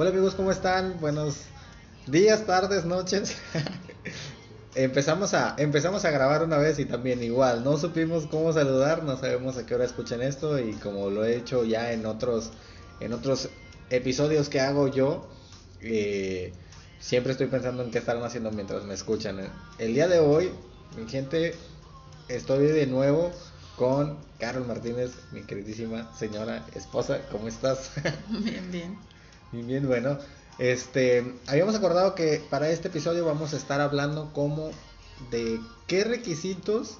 Hola amigos, ¿cómo están? Buenos días, tardes, noches. empezamos a empezamos a grabar una vez y también igual, no supimos cómo saludar, no sabemos a qué hora escuchen esto y como lo he hecho ya en otros en otros episodios que hago yo, eh, siempre estoy pensando en qué estarán haciendo mientras me escuchan. El día de hoy, mi gente, estoy de nuevo con Carol Martínez, mi queridísima señora esposa. ¿Cómo estás? Bien, bien. Bien, bien, bueno. Este, habíamos acordado que para este episodio vamos a estar hablando como de qué requisitos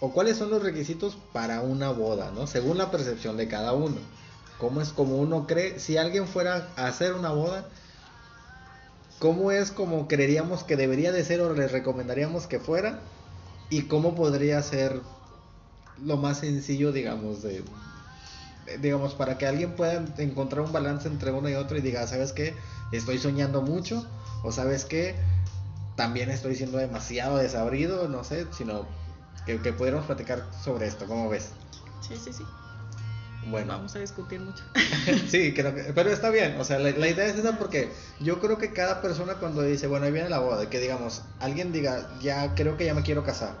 o cuáles son los requisitos para una boda, ¿no? Según la percepción de cada uno. ¿Cómo es como uno cree? Si alguien fuera a hacer una boda, ¿cómo es como creeríamos que debería de ser o le recomendaríamos que fuera? ¿Y cómo podría ser lo más sencillo, digamos, de, digamos, para que alguien pueda encontrar un balance entre uno y otro y diga, ¿sabes qué? Estoy soñando mucho, o ¿sabes qué? También estoy siendo demasiado desabrido, no sé, sino que, que pudiéramos platicar sobre esto, ¿cómo ves? Sí, sí, sí. Bueno. Vamos a discutir mucho. sí, creo que, pero está bien, o sea, la, la, idea es esa porque yo creo que cada persona cuando dice, bueno, ahí viene la boda, que digamos, alguien diga, ya creo que ya me quiero casar,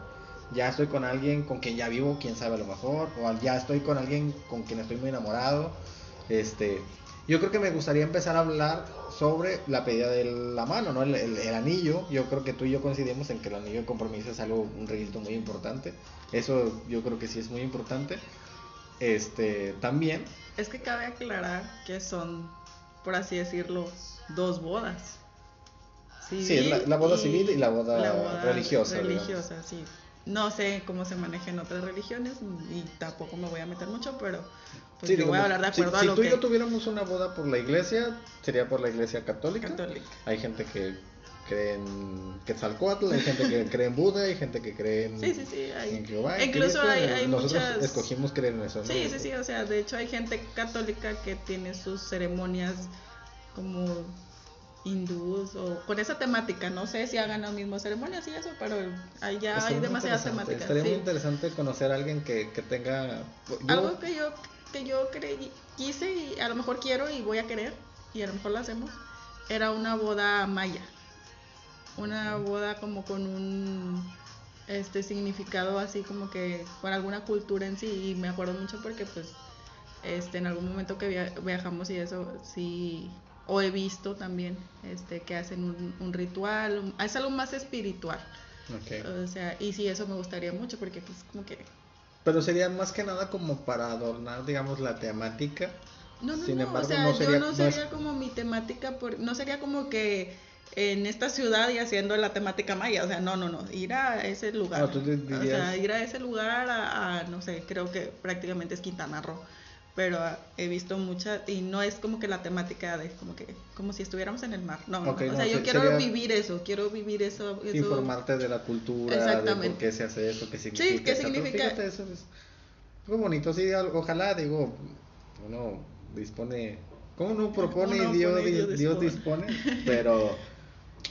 ya estoy con alguien con quien ya vivo, quién sabe a lo mejor, o ya estoy con alguien con quien estoy muy enamorado, este, yo creo que me gustaría empezar a hablar sobre la pedida de la mano, ¿no? El, el, el, anillo, yo creo que tú y yo coincidimos en que el anillo de compromiso es algo, un requisito muy importante, eso yo creo que sí es muy importante. Este, también. Es que cabe aclarar que son, por así decirlo, dos bodas. Civil sí, la, la boda civil y la boda, la boda religiosa. Religiosa, digamos. sí. No sé cómo se maneja en otras religiones y tampoco me voy a meter mucho, pero pues sí, yo voy a hablar de acuerdo si, a si lo tú que... y yo tuviéramos una boda por la iglesia, sería por la iglesia católica. Católica. Hay gente que cree en Quetzalcoatl, hay gente que cree en Buda, hay gente que cree en, sí, sí, sí, hay, en Jehová. Incluso hay, hay Nosotros muchas... escogimos creer en eso. ¿no? Sí, sí, sí, o sea, de hecho hay gente católica que tiene sus ceremonias como hindús o con esa temática, no sé si hagan las mismas ceremonias y eso, pero ahí ya hay demasiadas temáticas. Estaría sí. muy interesante conocer a alguien que, que tenga... yo- Algo que yo, que yo creí, quise y a lo mejor quiero y voy a querer, y a lo mejor lo hacemos, era una boda maya. Una boda como con un este significado así como que con alguna cultura en sí y me acuerdo mucho porque pues este en algún momento que via- viajamos y eso sí o he visto también este que hacen un, un ritual un- es algo más espiritual. O sea y sí eso me gustaría mucho porque pues como que Pero sería más que nada como para adornar, digamos, la temática. No, no, Sin no, embargo, o sea, no sería- yo no sería como mi temática, por, no sería como que en esta ciudad y haciendo la temática maya, o sea, no, no, no, ir a ese lugar, o sea, ir a ese lugar a, a, no sé, creo que prácticamente es Quintana Roo, pero he visto muchas, y no es como que la temática de, como que, como si estuviéramos en el mar, no, no, o sea, yo quiero sería- vivir eso, quiero vivir eso, eso Informarte de la cultura, de Exactamente. por qué se hace eso, qué significa. ¿qué etcétera. significa? Fíjate, eso es muy bonito, sí, al- ojalá, digo, uno dispone, como uno propone Uno y Dios, pone Dios di- Dios dispone, pero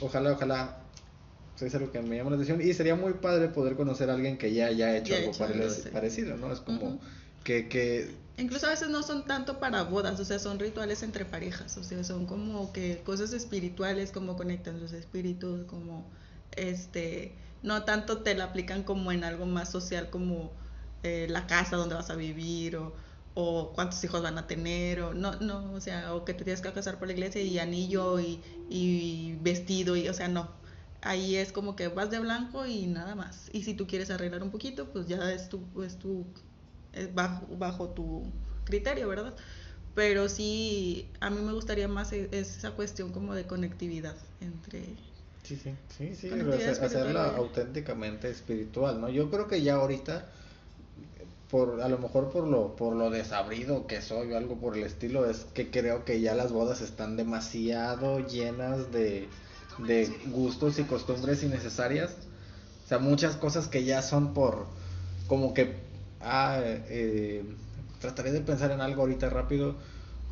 ojalá, ojalá, eso es algo que me llama la atención y sería muy padre poder conocer a alguien que ya haya hecho Ya algo hecho sí. parecido, ¿no? Es como. Que, que Incluso a veces no son tanto para bodas, o sea, son rituales entre parejas, o sea, son como que cosas espirituales, como conectan sus espíritus, como este, no tanto te la aplican como en algo más social como eh, la casa donde vas a vivir o, o cuántos hijos van a tener, o no, no, o sea, o que te tienes que casar por la iglesia y anillo y, y vestido, y, o sea, no. Ahí es como que vas de blanco y nada más. Y si tú quieres arreglar un poquito, pues ya es tu, es tu bajo, bajo tu criterio, ¿verdad? Pero sí, a mí me gustaría más e- esa cuestión como de conectividad entre... Sí, sí, sí, sí, hacer- hacerla auténticamente espiritual, ¿no? Yo creo que ya ahorita, por a lo mejor por lo, por lo desabrido que soy o algo por el estilo, es que creo que ya las bodas están demasiado llenas de, de gustos y costumbres innecesarias. O sea, muchas cosas que ya son por, como que, ah, eh, trataré de pensar en algo ahorita rápido,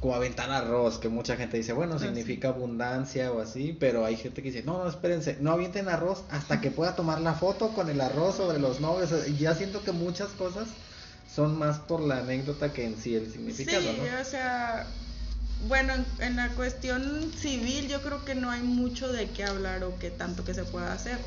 como aventar arroz, que mucha gente dice, bueno, Ah, significa abundancia o así, pero hay gente que dice, no, no, espérense, no avienten arroz hasta que pueda tomar la foto con el arroz sobre los novios. Y ya siento que muchas cosas son más por la anécdota que en sí el significado, sí, ¿no? o sea, Bueno, en, en la cuestión civil yo creo que no hay mucho de qué hablar o que tanto que se pueda hacer.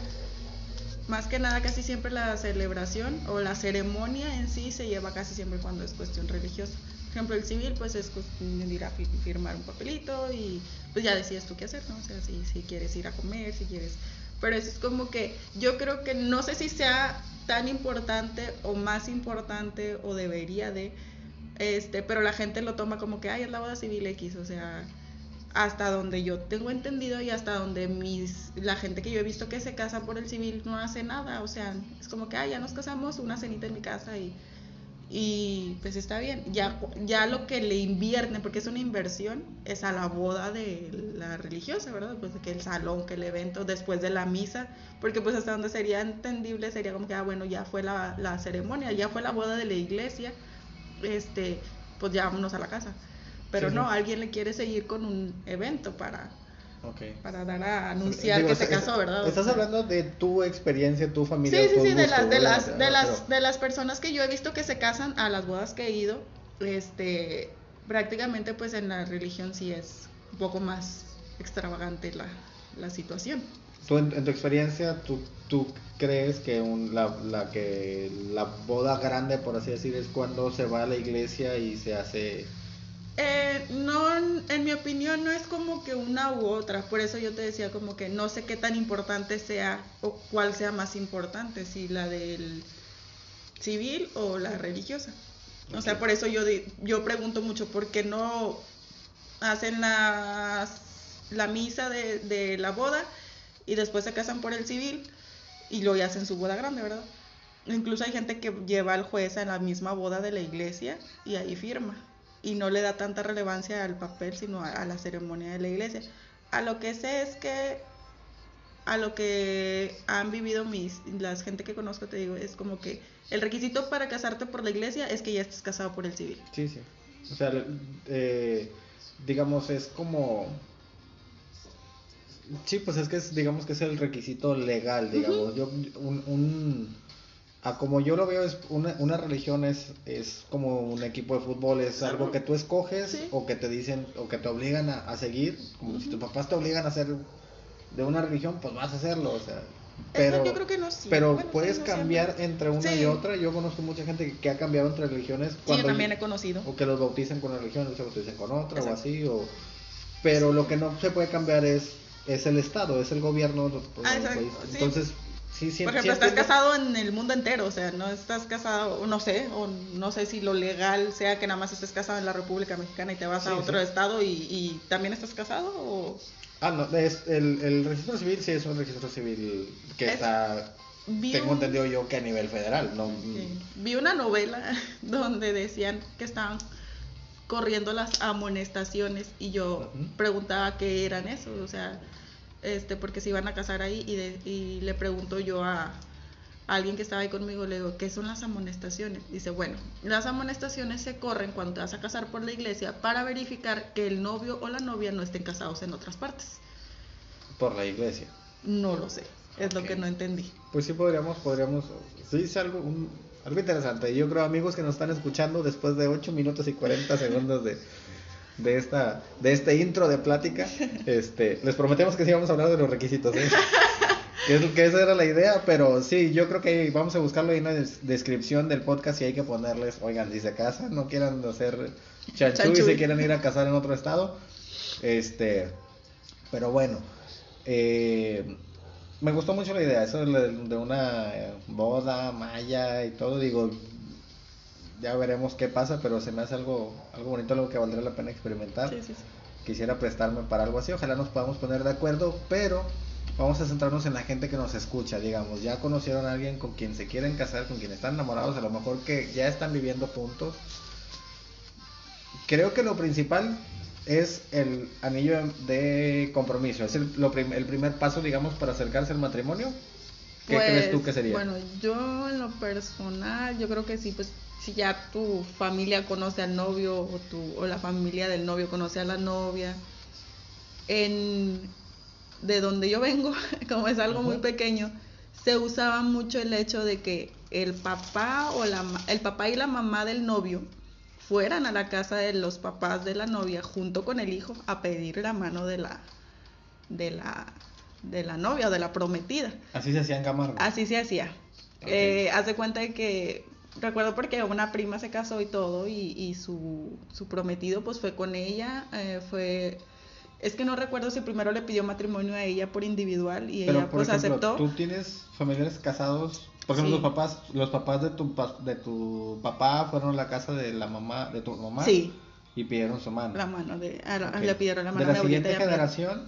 Más que nada casi siempre la celebración o la ceremonia en sí se lleva casi siempre cuando es cuestión religiosa. Por ejemplo, el civil pues es ir a fi- firmar un papelito y pues ya decides tú qué hacer, ¿no? O sea, si, si quieres ir a comer, si quieres... Pero eso es como que yo creo que no sé si sea tan importante o más importante o debería de, este, pero la gente lo toma como que, ay, es la boda civil X, o sea, hasta donde yo tengo entendido y hasta donde mis la gente que yo he visto que se casa por el civil no hace nada, o sea, es como que, ah, ya nos casamos, una cenita en mi casa y y pues está bien. Ya ya lo que le invierten, porque es una inversión, es a la boda de la religiosa, ¿verdad? Pues que el salón, que el evento después de la misa, porque pues hasta donde sería entendible sería como que, ah, bueno, ya fue la, la ceremonia, ya fue la boda de la iglesia, este, pues ya vámonos a la casa. Pero Sí, no, sí. alguien le quiere seguir con un evento para, para dar a anunciar Digo, que se casó, ¿verdad? Estás hablando de tu experiencia, tu familia. Sí, sí, sí, de las, de ¿verdad? las, de Pero- las, de las personas que yo he visto que se casan a las bodas que he ido, este, prácticamente pues en la religión sí es un poco más extravagante la, la situación. Tú, en, en tu experiencia, ¿tú, tú crees que un- la, la que la boda grande, por así decir, es cuando se va a la iglesia y se hace... Eh, no, en mi opinión no es como que una u otra, por eso yo te decía como que no sé qué tan importante sea o cuál sea más importante, si la del civil o la religiosa. O sea, por eso yo, yo pregunto mucho, ¿por qué no hacen las- la misa de, de la boda y después se casan por el civil y luego ya hacen su boda grande, ¿verdad? Incluso hay gente que lleva al juez a la misma boda de la iglesia y ahí firma. Y no le da tanta relevancia al papel, sino a, a la ceremonia de la iglesia. A lo que sé es que, a lo que han vivido mis, las gente que conozco, te digo, es como que el requisito para casarte por la iglesia es que ya estés casado por el civil. Sí, sí. O sea, eh, digamos, es como... Sí, pues es que es, digamos que es el requisito legal, digamos. Yo, un, un- a como yo lo veo, es una, una religión es, es como un equipo de fútbol, es algo que tú escoges Sí. o que te dicen o que te obligan a, a seguir. Como si tus papás te obligan a ser de una religión, pues vas a hacerlo, o sea. Pero, yo creo que no siempre. pero Bueno, sí, puedes no cambiar siempre. entre una Sí. y otra. Yo conozco mucha gente que, que ha cambiado entre religiones. Sí, yo cuando también he conocido. o que los bauticen con una religión, otros se bauticen con otra o así, o... Pero lo que no se puede cambiar es, es el Estado, es el gobierno Ah, sí. Entonces, sí, sí, Por sí ejemplo, estás entiendo- casado en el mundo entero, o sea, no estás casado, no sé, o no sé si lo legal sea que nada más estés casado en la República Mexicana y te vas a otro estado y, y también estás casado o Ah, no, es, el, el registro civil sí es un registro civil que Es- está, vi tengo un- entendido yo que a nivel federal, no... Sí. Vi una novela donde decían que estaban corriendo las amonestaciones y yo preguntaba qué eran eso, o sea, este, porque se iban a casar ahí y, de- y le pregunto yo a, a alguien que estaba ahí conmigo, le digo, ¿qué son las amonestaciones? Dice, bueno, las amonestaciones se corren cuando te vas a casar por la iglesia para verificar que el novio o la novia no estén casados en otras partes. Por la iglesia. No lo sé, es lo que no entendí. Pues sí podríamos, podríamos, sí es algo, un- algo interesante. Yo creo amigos que nos están escuchando después de 8 minutos y 40 segundos de, de esta, de este intro de plática, este, les prometemos que sí vamos a hablar de los requisitos, ¿eh? que, es- que esa era la idea, pero sí, yo creo que vamos a buscarlo ahí en la des- descripción del podcast y hay que ponerles, oigan, si se casan, no quieran hacer chanchu y se quieren ir a casar en otro estado, este, pero bueno, eh, me gustó mucho la idea, eso de, una boda maya y todo, digo, ya veremos qué pasa, pero se me hace algo, algo bonito, algo que valdría la pena experimentar. Sí, sí, sí. Quisiera prestarme para algo así, ojalá nos podamos poner de acuerdo, pero vamos a centrarnos en la gente que nos escucha, digamos, ya conocieron a alguien con quien se quieren casar, con quien están enamorados, a lo mejor que ya están viviendo juntos. Creo que lo principal es el anillo de compromiso, es el, lo prim- el primer paso, digamos, para acercarse al matrimonio. ¿Qué crees tú que Pues, sería? Bueno, yo en lo personal, yo creo que sí, pues si ya tu familia conoce al novio o, tu, o la familia del novio conoce a la novia, en, de donde yo vengo, como es algo muy pequeño, se usaba mucho el hecho de que el papá o la el papá y la mamá del novio fueran a la casa de los papás de la novia junto con el hijo a pedir la mano de la de la de la novia o de la prometida. Así se hacía en Camargo. Así se hacía. Eh, haz de cuenta de que recuerdo porque una prima se casó y todo y, y su, su prometido pues fue con ella, eh, fue es que no recuerdo si primero le pidió matrimonio a ella por individual y ella pues aceptó. ¿Tú tienes familiares casados? Por ejemplo, los papás, los papás de tu de tu papá fueron a la casa de la mamá de tu mamá. Sí. Y pidieron su mano. La mano de le pidieron la mano de la siguiente generación.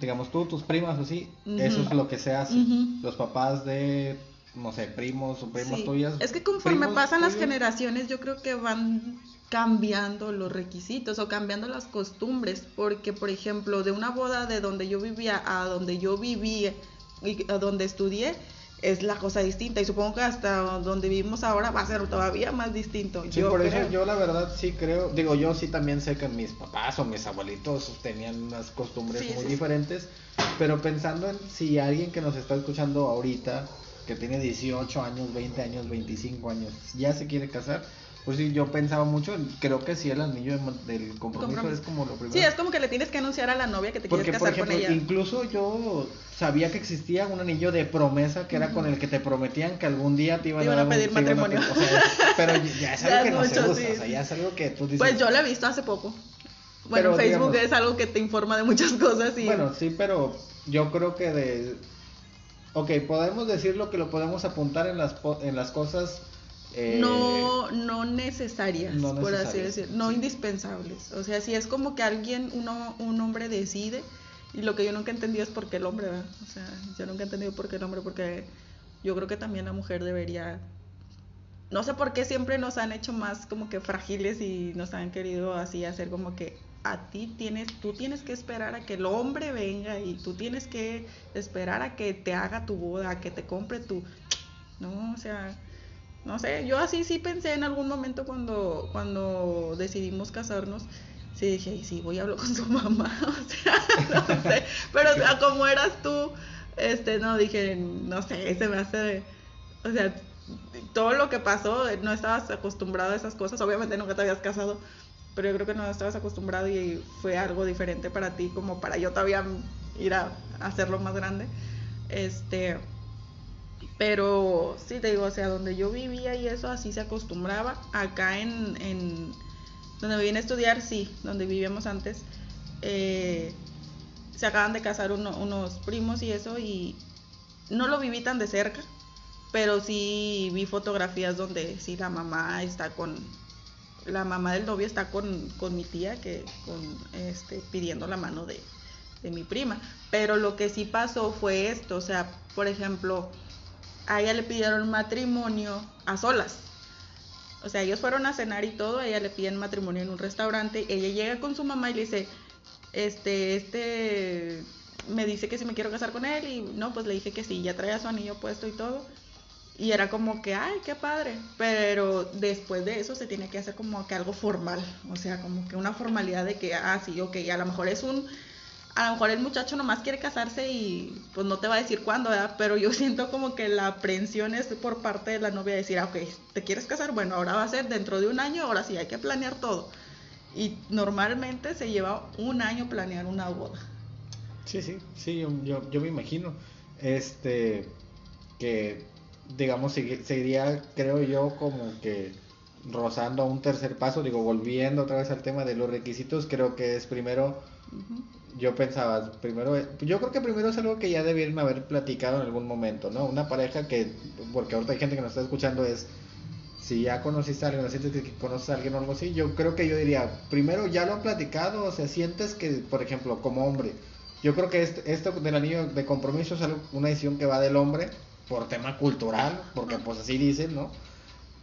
Digamos tú, tus primas o así, eso es lo que se hace. Los papás de no sé, primos o primos tuyas. Es que conforme pasan las generaciones, yo creo que van cambiando los requisitos o cambiando las costumbres, porque por ejemplo, de una boda de donde yo vivía a donde yo viví y a donde estudié, es la cosa distinta y supongo que hasta donde vivimos ahora va a ser todavía más distinto. Sí, por eso yo la verdad sí creo, digo yo sí también sé que mis papás o mis abuelitos tenían unas costumbres muy diferentes, pero pensando en si alguien que nos está escuchando ahorita, que tiene 18 años, 20 años, 25 años, ya se quiere casar, pues sí, yo pensaba mucho, creo que sí el anillo del compromiso, es como lo primero. Sí, es como que le tienes que anunciar a la novia que te quieres casar con ella. Incluso yo sabía que existía un anillo de promesa que era con el que te prometían que algún día te iban, a, pedir matrimonio. pero ya es algo que no se usa, o sea, ya es algo que tú dices. Pues yo lo he visto hace poco. Bueno, Facebook es algo que te informa de muchas cosas y... Bueno, sí, pero yo creo que de... Ok, podemos decirlo que lo podemos apuntar en las, en las cosas eh, no, no necesarias, por así decir, no indispensables. O sea, si es como que alguien, uno, un hombre decide, y lo que yo nunca he entendido es por qué el hombre, ¿verdad? O sea, yo nunca he entendido por qué el hombre, porque yo creo que también la mujer debería... No sé por qué siempre nos han hecho más como que frágiles y nos han querido así hacer como que a ti tienes, tú tienes que esperar a que el hombre venga y tú tienes que esperar a que te haga tu boda, a que te compre tu... No, o sea, no sé, yo así sí pensé en algún momento cuando, cuando decidimos casarnos. Sí dije, y sí, voy a hablar con su mamá. O sea, no sé. Pero como eras tú, este, no, dije, no sé, se me hace. O sea, todo lo que pasó, no estabas acostumbrado a esas cosas. Obviamente nunca te habías casado, pero yo creo que no estabas acostumbrado y fue algo diferente para ti, como para yo todavía ir a hacerlo más grande. Este pero sí te digo, o sea, donde yo vivía y eso así se acostumbraba. Acá en, en donde vine a estudiar, sí, donde vivíamos antes, eh, se acaban de casar unos primos y eso y no lo viví tan de cerca, pero sí vi fotografías donde sí la mamá está con, la mamá del novio está con, con mi tía que con este pidiendo la mano de, de mi prima. Pero lo que sí pasó fue esto, o sea, por ejemplo, a ella le pidieron matrimonio a solas. O sea, ellos fueron a cenar y todo, a ella le piden matrimonio en un restaurante, ella llega con su mamá y le dice, este, este, me dice que si me quiero casar con él y no, pues le dije que sí, ya traía su anillo puesto y todo. Y era como que, ay, qué padre. Pero después de eso se tiene que hacer como que algo formal. O sea, como que una formalidad de que, ah, sí, ok, a lo mejor es un a lo mejor el muchacho nomás quiere casarse y pues no te va a decir cuándo, ¿verdad? Pero yo siento como que la aprensión es por parte de la novia decir, ah, ok, ¿te quieres casar? Bueno, ahora va a ser dentro de un año, ahora sí, hay que planear todo. Y normalmente se lleva un año planear una boda. Sí, sí, sí, yo, yo, me imagino. Este, que digamos, seguiría, creo yo, como que rozando a un tercer paso, digo, volviendo otra vez al tema de los requisitos, creo que es primero yo pensaba, primero, yo creo que primero es algo que ya debieron haber platicado en algún momento, ¿no? Una pareja que, porque ahorita hay gente que nos está escuchando, es, si ya conociste a alguien, sientes que conoces a alguien o algo así, yo creo que yo diría, primero ya lo han platicado, o sea, sientes que, por ejemplo, como hombre, yo creo que este, esto del anillo de compromiso es una decisión que va del hombre por tema cultural, porque pues así dicen, ¿no?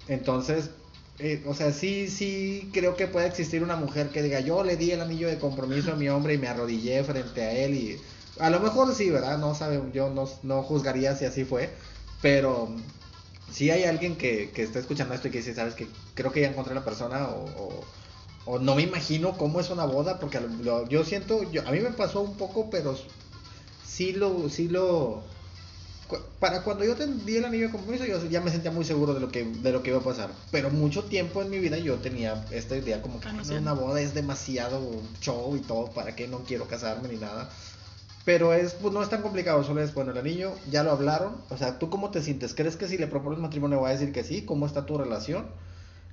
Entonces, eh, o sea, sí, sí creo que puede existir una mujer que diga, yo le di el anillo de compromiso a mi hombre y me arrodillé frente a él y a lo mejor sí, ¿verdad? No sabe, yo no, no juzgaría si así fue, pero si hay alguien que, que está escuchando esto y que dice, sabes que creo que ya encontré la persona o, o, no me imagino cómo es una boda, porque yo siento, yo, a mí me pasó un poco, pero sí lo, sí lo para cuando yo di el anillo de compromiso, yo ya me sentía muy seguro de lo que de lo que iba a pasar. Pero mucho tiempo en mi vida yo tenía esta idea como que Ah, no "Ay, sé. una boda es demasiado show y todo, para qué no quiero casarme ni nada. Pero es, pues no es tan complicado, solo es, bueno, el anillo, ya lo hablaron. O sea, ¿tú cómo te sientes? ¿Crees que si le propones matrimonio va a decir que sí? ¿Cómo está tu relación?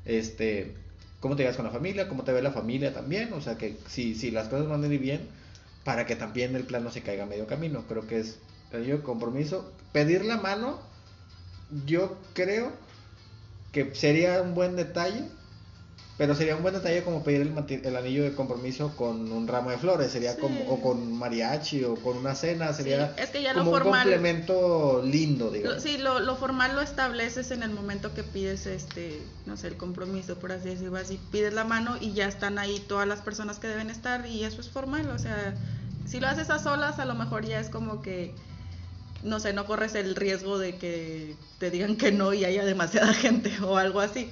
Este, ¿cómo te llevas con la familia? ¿Cómo te ve la familia también? O sea, que si, si las cosas van a ir bien, para que también el plan no se caiga a medio camino. Creo que es anillo de compromiso. Pedir la mano, yo creo que sería un buen detalle, pero sería un buen detalle como pedir el, el anillo de compromiso con un ramo de flores, sería Sí. como, o con mariachi, o con una cena, sería es que ya lo como un formal- complemento lindo, digamos. Lo- sí, lo, lo formal lo estableces en el momento que pides este, no sé, el compromiso, por así decirlo, así pides la mano y ya están ahí todas las personas que deben estar y eso es formal, o sea, si lo haces a solas a lo mejor ya es como que no sé, no corres el riesgo de que te digan que no y haya demasiada gente o algo así.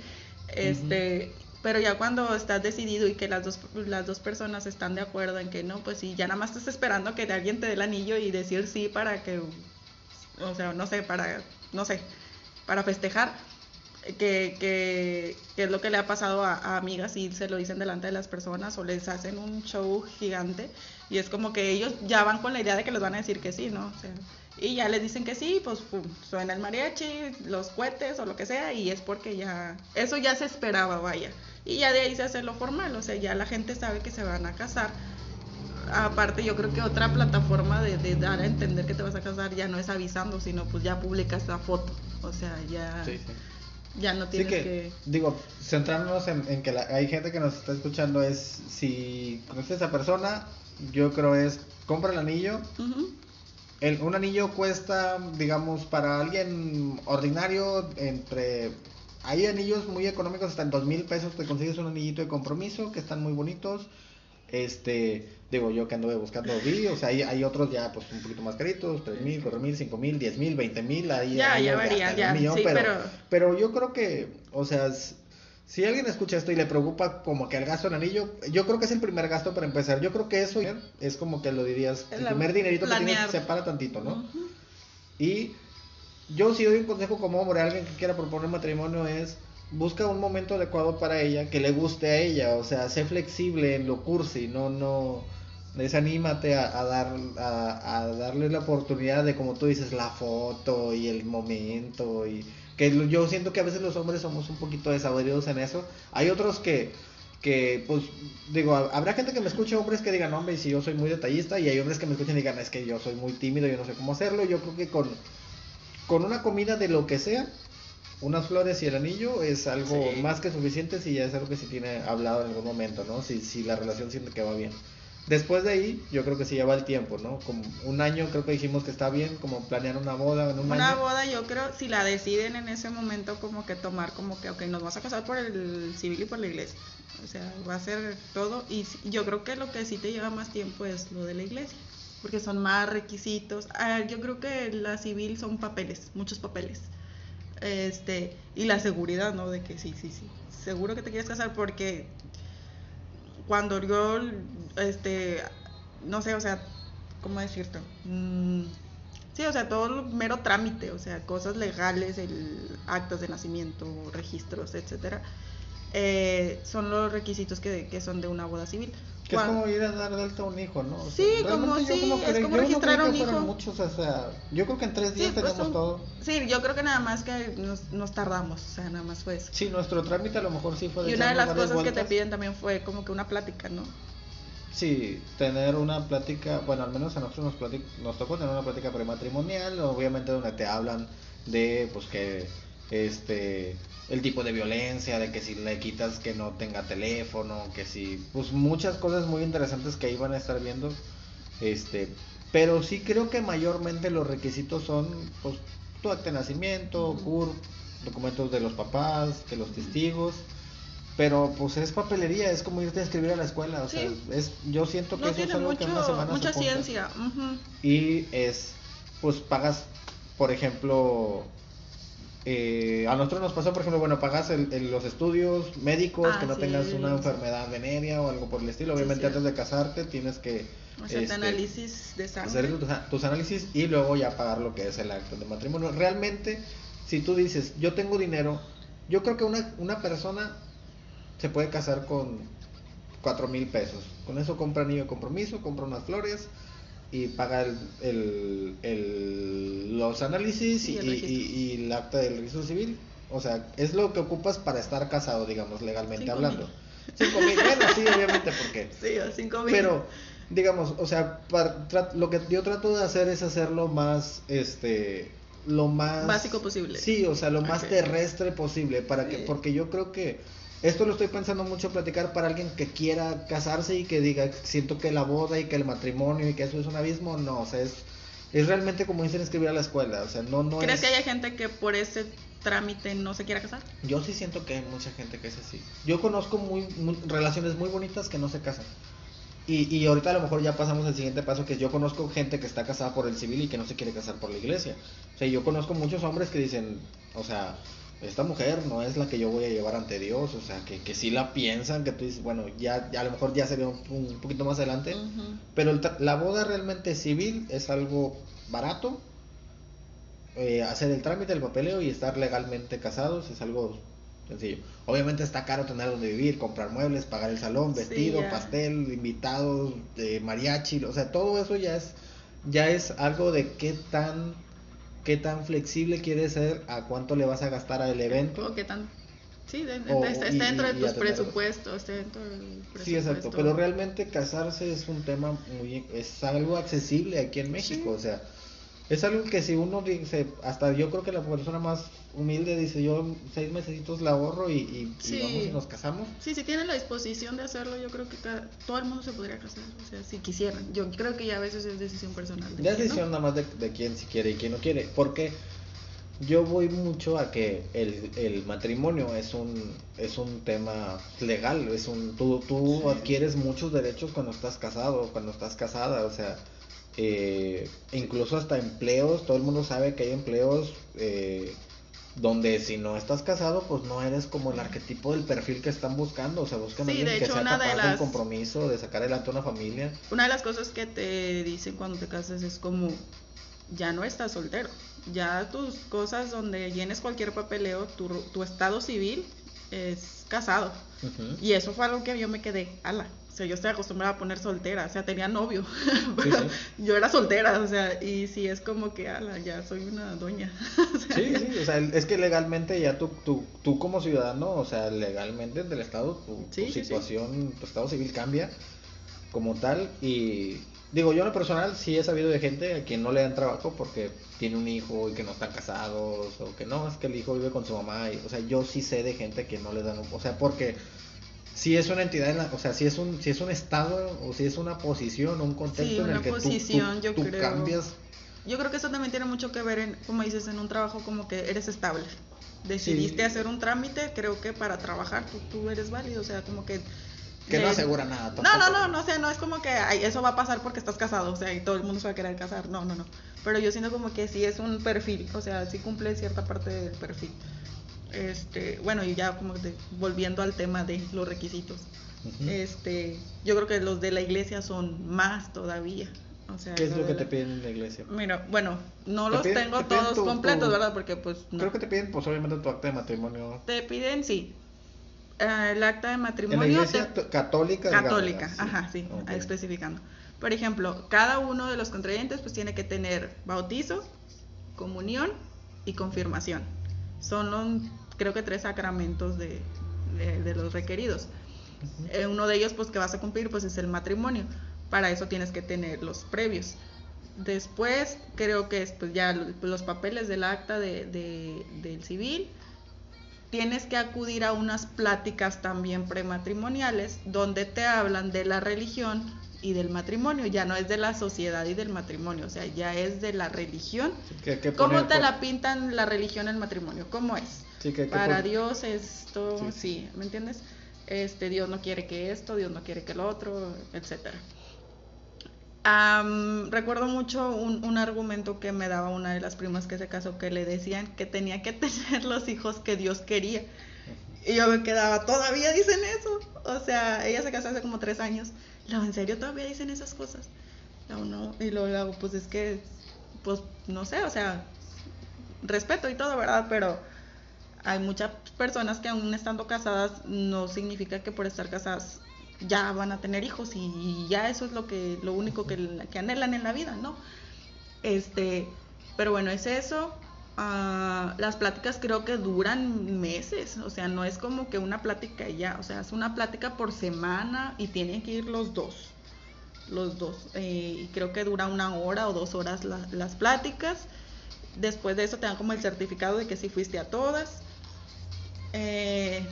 Este, pero ya cuando estás decidido y que las dos las dos personas están de acuerdo en que no, pues sí, ya nada más estás esperando que alguien te dé el anillo y decir sí para que o sea, no sé, para, no sé, para festejar, que, que, que es lo que le ha pasado a, a amigas y se lo dicen delante de las personas o les hacen un show gigante y es como que ellos ya van con la idea de que les van a decir que sí, ¿no? O sea, y ya les dicen que sí, pues pum, suena el mariachi, los cohetes o lo que sea y es porque ya, eso ya se esperaba, vaya. Y ya de ahí se hace lo formal, o sea, ya la gente sabe que se van a casar aparte yo creo que otra plataforma de, de dar a entender que te vas a casar ya no es avisando, sino pues ya publicas la foto. O sea, ya, Sí, sí. ya no Sí tienes que, que... digo, centrándonos en, en que la- hay gente que nos está escuchando es, si conoces a esa persona, yo creo es, compra el anillo, Ujú. El, un anillo cuesta, digamos, para alguien ordinario, entre... Hay anillos muy económicos, hasta en dos mil pesos te consigues un anillito de compromiso, que están muy bonitos. Este, digo yo que anduve buscando vi, o sea, hay, hay otros ya pues un poquito más caritos, tres mil, cuatro mil, cinco mil, diez mil, veinte mil, ahí Ya, ahí ya hasta varía, un ya, millón, sí, pero, pero- pero yo creo que, o sea, si alguien escucha esto y le preocupa como que el gasto en anillo, yo creo que es el primer gasto para empezar. Yo creo que eso es como que lo dirías, el primer dinerito que planear. tienes separa tantito, ¿no? Y yo si doy un consejo como hombre a alguien que quiera proponer matrimonio es busca un momento adecuado para ella que le guste a ella, o sea, sé flexible en lo cursi, no no desanímate a, a dar a, a darle la oportunidad de como tú dices la foto y el momento y que yo siento que a veces los hombres somos un poquito desabridos en eso. Hay otros que que pues digo, ha- habrá gente que me escuche hombres que digan, hombre, si yo soy muy detallista y hay hombres que me escuchen y digan, es que yo soy muy tímido, yo no sé cómo hacerlo. Yo creo que con con una comida de lo que sea, unas flores y el anillo es algo Sí. más que suficiente si ya es algo que se tiene hablado en algún momento, ¿no? Si, si la relación siente que va bien. Después de ahí, yo creo que sí lleva el tiempo, ¿no? Como un año creo que dijimos que está bien, como planear una boda en un Una año. boda yo creo, si la deciden en ese momento como que tomar como que, ok, nos vamos a casar por el civil y por la iglesia. O sea, va a ser todo. Y yo creo que lo que sí te lleva más tiempo es lo de la iglesia. Porque son más requisitos. Ah, yo creo que la civil son papeles, muchos papeles. Este, y la seguridad, ¿no? De que sí, sí, sí. Seguro que te quieres casar porque cuando yo, este, no sé, o sea, ¿cómo decirte? Mm, sí, o sea, todo el mero trámite, o sea, cosas legales, el actas de nacimiento, registros, etcétera, eh, son los requisitos que, que son de una boda civil. Que es como ir a dar de alta a un hijo, ¿no? O sea, Sí, como sí, no es como no registrar a un que hijo. muchos, o sea, yo creo que en tres días Sí, pues tenemos todo. sí, yo creo que nada más que nos, nos tardamos, o sea, nada más fue eso. Sí, nuestro trámite a lo mejor sí fue Y una de las cosas que te piden también fue como que una plática, ¿no? Sí, tener una plática, bueno, al menos a nosotros nos, platic- nos tocó tener una plática prematrimonial, obviamente donde te hablan de, pues que, este, el tipo de violencia, de que si le quitas que no tenga teléfono, que si, pues muchas cosas muy interesantes que ahí van a estar viendo, este, pero sí creo que mayormente los requisitos son, pues, tu acta de nacimiento, documentos de los papás, de los testigos, pero pues es papelería, es como irte a escribir a la escuela, o sea, es, yo siento que No eso es algo que en una mucho, semana mucha se ciencia. ujú. Y es, pues pagas, por ejemplo, eh, a nosotros nos pasó, por ejemplo, bueno, pagas el, los estudios médicos, Ah, que no sí. tengas una enfermedad venérea o algo por el estilo. Obviamente sí. antes de casarte tienes que Hacerte este, análisis de sangre. hacer tus, tus análisis y luego ya pagar lo que es el acto de matrimonio. Realmente, si tú dices, yo tengo dinero, yo creo que una, una persona se puede casar con cuatro mil pesos. Con eso compra anillo de compromiso, compra unas flores y paga el, el- el- los análisis y, Y el y- y- y el acta del registro civil. O sea, es lo que ocupas para estar casado, digamos, legalmente Cinco hablando. mil. Cinco mil, bueno, sí, obviamente, porque Sí, a cinco mil. pero, digamos, o sea, para- lo que yo trato de hacer es hacerlo más, este, lo más... Básico posible. Sí, o sea, lo más terrestre posible, para que, porque yo creo que esto lo estoy pensando mucho platicar para alguien que quiera casarse y que diga, siento que la boda y que el matrimonio y que eso es un abismo, no, o sea, es, es realmente como dicen escribir a la escuela, o sea, no, no ¿Crees es... que haya gente que por ese trámite no se quiera casar? Yo sí siento que hay mucha gente que es así. Yo conozco muy, muy- relaciones muy bonitas que no se casan. Y, y ahorita a lo mejor ya pasamos al siguiente paso, que yo conozco gente que está casada por el civil y que no se quiere casar por la iglesia. O sea, yo conozco muchos hombres que dicen, o sea, esta mujer no es la que yo voy a llevar ante Dios, o sea, que, que sí la piensan, que tú dices, bueno, ya, ya a lo mejor ya sería un, un poquito más adelante. Pero el la boda realmente civil es algo barato. Eh, hacer el trámite, el papeleo y estar legalmente casados es algo sencillo. Obviamente está caro tener donde vivir, comprar muebles, pagar el salón, vestido, pastel, invitados, eh, mariachi, o sea, todo eso ya es ya es algo de qué tan qué tan flexible quieres ser, a cuánto le vas a gastar al evento. O qué tan... Sí, de- O- está, y- dentro de tus presupuestos, está dentro del presupuesto. Sí, exacto, pero realmente casarse es un tema muy es algo accesible aquí en México, Sí. o sea, es algo que si uno dice, hasta yo creo que la persona más humilde dice, yo seis mesecitos la ahorro y, y- vamos y nos casamos. Sí, si tienen la disposición de hacerlo, yo creo que todo el mundo se podría casar, o sea, si quisieran. Yo creo que ya a veces es decisión personal. de decisión nada más de, de quién si quiere y quién no quiere, porque yo voy mucho a que el, el matrimonio es un es un tema legal, es un tú, tú Sí. adquieres muchos derechos cuando estás casado, cuando estás casada, o sea, eh, incluso hasta empleos, todo el mundo sabe que hay empleos eh, donde si no estás casado, pues no eres como el arquetipo del perfil que están buscando, o sea, buscan Sí, alguien de que sea de capaz del las- compromiso, de sacar adelante una familia. Una de las cosas que te dicen cuando te casas es como, ya no estás soltero, ya tus cosas donde llenes cualquier papeleo, tu, tu estado civil es casado. Y eso fue algo que yo me quedé, ala. O sea, yo estoy acostumbrada a poner soltera, o sea, tenía novio, pero sí. yo era soltera, o sea, y sí es como que, ala, ya soy una doña. O sea, Sí, sí, o sea, es que legalmente ya tú, tú, tú como ciudadano, o sea, legalmente del Estado, tu, tu Sí, sí, sí. situación, tu estado civil cambia como tal. Y digo, yo en lo personal sí he sabido de gente a quien no le dan trabajo porque tiene un hijo y que no están casados, o que no, es que el hijo vive con su mamá. Y, o sea, yo sí sé de gente a quien no le dan, un- o sea, porque si es una entidad, en la, o sea, si es un si es un estado o si es una posición, un contexto Sí, en el que tú- tú, yo tú creo. cambias Yo creo que eso también tiene mucho que ver, en, como dices, en un trabajo como que eres estable. Decidiste Sí. hacer un trámite, creo que para trabajar tú, tú eres válido, o sea, como que... que no asegura nada. No, no, tampoco. no, no, o sea, no es como que ay, eso va a pasar porque estás casado, o sea, y todo el mundo se va a querer casar, no, no, no. Pero yo siento como que sí es un perfil, o sea, sí cumple cierta parte del perfil. Este, bueno, y ya como de- volviendo al tema de los requisitos. Este, yo creo que los de la iglesia son más todavía. O sea, ¿Qué es lo que la- te piden en la iglesia? Mira, bueno, no Te los piden- tengo te todos tu- completos, tu- ¿verdad? Porque pues no. Creo que te piden, pues obviamente, tu acta de matrimonio. Te piden, sí, eh, el acta de En matrimonio. la iglesia te- católica. digamos, católica, ajá, sí, especificando. Por ejemplo, cada uno de los contrayentes pues tiene que tener bautizo, comunión y confirmación. Son los, creo que tres sacramentos de, de- de los requeridos. Eh, uno de ellos pues que vas a cumplir pues es el matrimonio. Para eso tienes que tener los previos. Después creo que es pues ya lo- los papeles del acta de, de- del civil. Tienes que acudir a unas pláticas también prematrimoniales donde te hablan de la religión y del matrimonio. Ya no es de la sociedad y del matrimonio, o sea, ya es de la religión. Sí, que- que ¿Cómo te la pintan la religión el matrimonio? ¿Cómo es? Sí, que- que Para Dios esto, Sí. sí. ¿me entiendes? Este, Dios no quiere que esto, Dios no quiere que lo otro, etcétera. recuerdo mucho un, un, argumento que me daba una de las primas que se casó, que le decían que tenía que tener los hijos que Dios quería. Y yo me quedaba, todavía dicen eso. O sea, ella se casó hace como tres años. ¿En serio todavía dicen esas cosas? No. Y luego pues es que, pues no sé, o sea, respeto y todo, ¿verdad? Pero hay muchas personas que aún estando casadas no significa que por estar casadas ya van a tener hijos y ya eso es lo que lo único que, que anhelan en la vida, ¿no? Este, pero bueno, es eso. Las pláticas creo que duran meses, o sea, no es como que una plática ya, o sea, es una plática por semana y tienen que ir los dos, los dos. Eh, y creo que dura una hora o dos horas las pláticas. Después de eso te dan como el certificado de que sí fuiste a todas. Eh,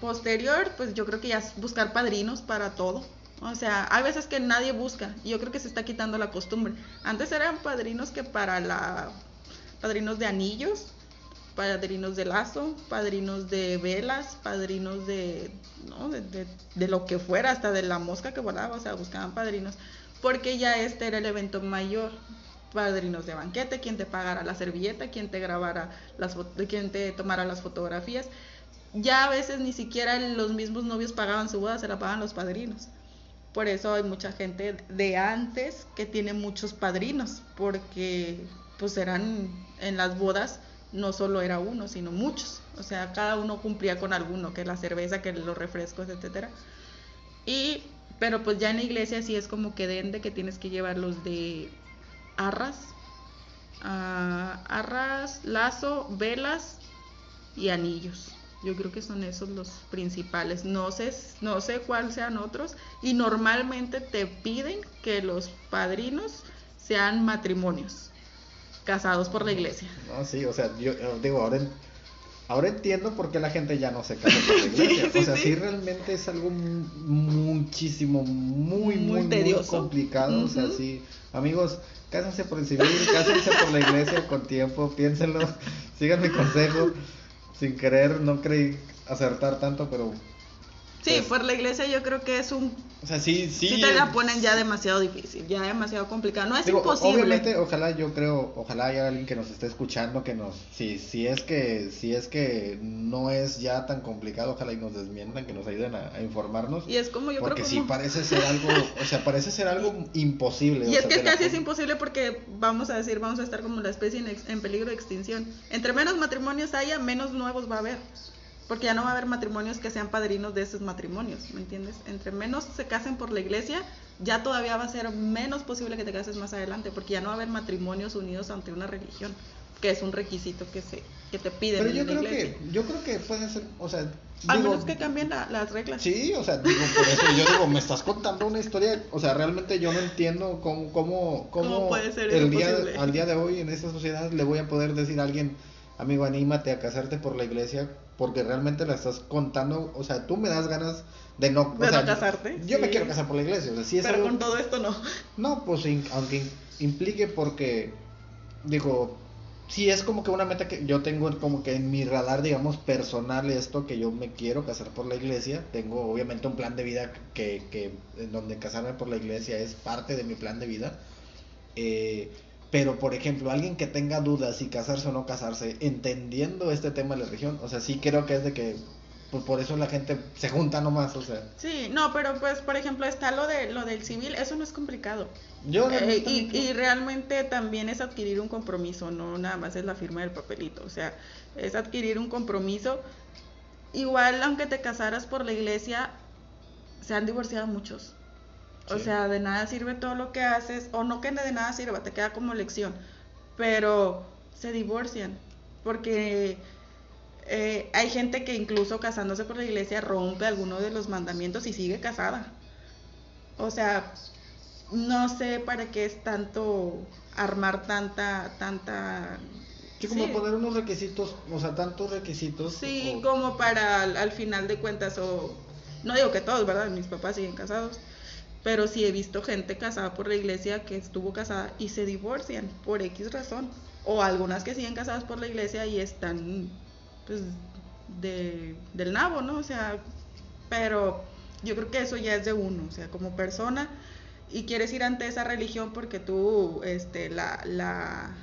posterior, pues yo creo que ya es buscar padrinos para todo. O sea, hay veces que nadie busca y yo creo que se está quitando la costumbre. Antes eran padrinos que para la... padrinos de anillos, padrinos de lazo, padrinos de velas, padrinos de, ¿no? de, de, lo que fuera, hasta de la mosca que volaba, o sea, buscaban padrinos, porque ya este era el evento mayor. Padrinos de banquete, quien te pagara la servilleta, quien te grabara las quien te tomara las fotografías ya a veces ni siquiera los mismos novios pagaban su boda, se la pagaban los padrinos. Por eso hay mucha gente de antes que tiene muchos padrinos, porque pues eran en las bodas no solo era uno, sino muchos. O sea, cada uno cumplía con alguno, que la cerveza, que los refrescos, etcétera. Y pero pues ya en la iglesia sí es como que de que tienes que llevarlos de arras, ah, arras, lazo, velas y anillos. Yo creo que son esos los principales. No sé, no sé cuáles sean otros. Y normalmente te piden que los padrinos sean matrimonios casados por la iglesia. No, sí, o sea, yo digo, ahora, ahora entiendo por qué la gente ya no se casa por la iglesia. o sea, sí. realmente es algo muchísimo, muy, muy, muy, complicado. O sea, sí, amigos, cásense por el civil, cásense por la iglesia con tiempo, piénsenlo, sigan mi consejo sin querer, no creí acertar tanto, pero... Sí, pues por la iglesia yo creo que es un... O sea, sí, sí. Sí te la ponen ya demasiado difícil, ya demasiado complicado. No es imposible. Obviamente, ojalá yo creo, ojalá haya alguien que nos esté escuchando que nos... Si, si, es que, si es que no es ya tan complicado, ojalá y nos desmientan, que nos ayuden a, informarnos. Y es como yo porque creo que sí parece ser algo, o sea, parece ser algo imposible. Y es que casi es imposible porque vamos a decir, vamos a estar como la especie en, en peligro de extinción. Entre menos matrimonios haya, menos nuevos va a haber porque ya no va a haber matrimonios que sean padrinos de esos matrimonios, ¿me entiendes? Entre menos se casen por la iglesia, ya todavía va a ser menos posible que te cases más adelante, porque ya no va a haber matrimonios unidos ante una religión, que es un requisito que se que te piden Pero yo creo que yo creo que puede ser, o sea, al menos que cambien las reglas. Sí, o sea, digo, por eso yo digo, me estás contando una historia, o sea, realmente yo no entiendo cómo cómo cómo, puede ser el día al día de hoy en esta sociedad le voy a poder decir a alguien amigo, anímate a casarte por la iglesia porque realmente la estás contando, o sea, tú me das ganas de no, de no casarte. Yo me quiero casar por la iglesia, o sea, si es Pero con todo esto no. No, pues aunque implique porque, digo, si es como que una meta que yo tengo como que en mi radar, digamos, personal esto, que yo me quiero casar por la iglesia, tengo obviamente un plan de vida que, que en donde casarme por la iglesia es parte de mi plan de vida. Eh, pero, por ejemplo, alguien que tenga dudas si casarse o no casarse, entendiendo este tema de la religión, o sea, sí creo que es de que pues por eso la gente se junta nomás, o sea. Sí, no, pero pues por ejemplo está lo de lo del civil, eso no es complicado. Yo eh, y, y, realmente también es adquirir un compromiso, no nada más es la firma del papelito, o sea, es adquirir un compromiso. Igual aunque te casaras por la iglesia, se han divorciado muchos. O sea, de nada sirve todo lo que haces, o no que de nada sirva, te queda como lección, pero se divorcian, porque eh, hay gente que incluso casándose por la iglesia rompe alguno de los mandamientos y sigue casada. O sea, no sé para qué es tanto armar tanta, tanta... Sí, como poner unos requisitos, o sea, tantos requisitos. Sí, como para al final de cuentas, o no digo que todos, ¿verdad? Mis papás siguen casados pero sí he visto gente casada por la iglesia que estuvo casada y se divorcian por X razón. O algunas que siguen casadas por la iglesia y están, pues, de, del nabo, ¿no? O sea, pero yo creo que eso ya es de uno, o sea, como persona. y quieres ir ante esa religión porque tú, este, la, la,